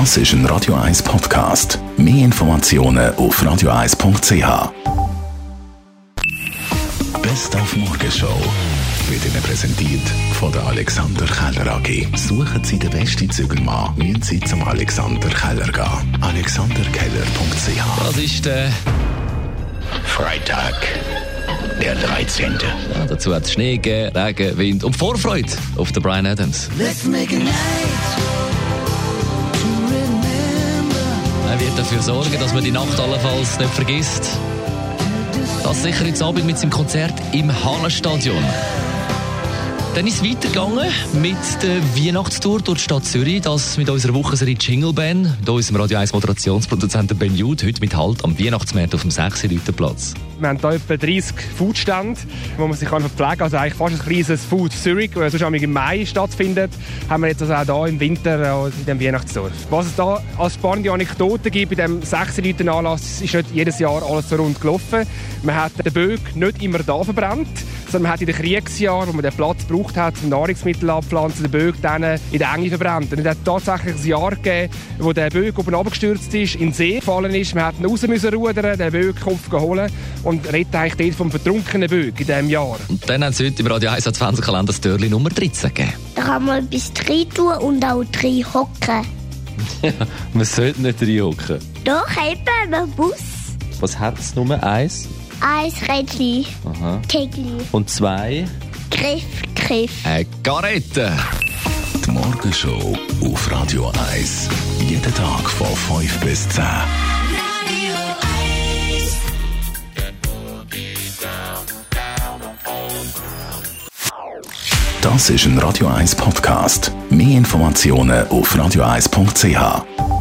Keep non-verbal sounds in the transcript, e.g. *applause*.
Das ist ein Radio 1 Podcast. Mehr Informationen auf radio1.ch. Best auf Morgenshow wird Ihnen präsentiert von der Alexander Keller AG. Suchen Sie den besten Zügelmann, müssen Sie zum Alexander Keller gehen. AlexanderKeller.ch Das ist der. Freitag, der 13. Ja, dazu hat es Schnee gegeben, Regen, Wind und Vorfreude auf den Brian Adams. Let's make a night wird dafür sorgen, dass man die Nacht allenfalls nicht vergisst. Das sicher jetzt Abend mit seinem Konzert im Hallenstadion. Dann ist es weitergegangen mit der Weihnachtstour durch die Stadt Zürich. Das mit unserer Wochenserie Jingle Band, mit unserem Radio 1 Moderationsproduzenten Ben Jude, heute mit Halt am Weihnachtsmarkt auf dem 6. Platz. Wir haben hier etwa 30 Foodstände, wo man sich kann verpflegen kann. Also eigentlich fast ein kleines Food Zurich, das sonst im Mai stattfindet, haben wir jetzt also auch hier im Winter äh, in diesem Weihnachtsdorf. Was es da als spannende Anekdote gibt bei diesem 6 Leuten Anlass, ist nicht jedes Jahr alles so rund gelaufen. Man hat den Böck nicht immer da verbrannt, sondern man hat in den Kriegsjahren, wo man den Platz gebraucht hat, zum Nahrungsmittel abpflanzen, den Böck dann in der Enge verbrannt. Und es hat tatsächlich ein Jahr gegeben, wo der Böck oben abgestürzt ist, in den See gefallen ist. Man hat ihn raus müssen rudern, den Böck-Kopf geholt und redet eigentlich dort vom vertrunkenen Böck in diesem Jahr. Und dann haben sie heute im Radio 1 Adventskalender das Türli Nummer 13 gegeben. Da kann man etwas drin tun und auch drin hocken. *laughs* Man sollte nicht reinhocken. Doch, eben, ein Bus. Was hat es Nummer eins? Eins Aha. Tegli, Und zwei? Griff, Griff. Eine Garette. Die Morgenshow auf Radio 1. Jeden Tag von 5 bis 10. Radio 1. Das ist ein Radio 1 Podcast. Mehr Informationen auf radio1.ch.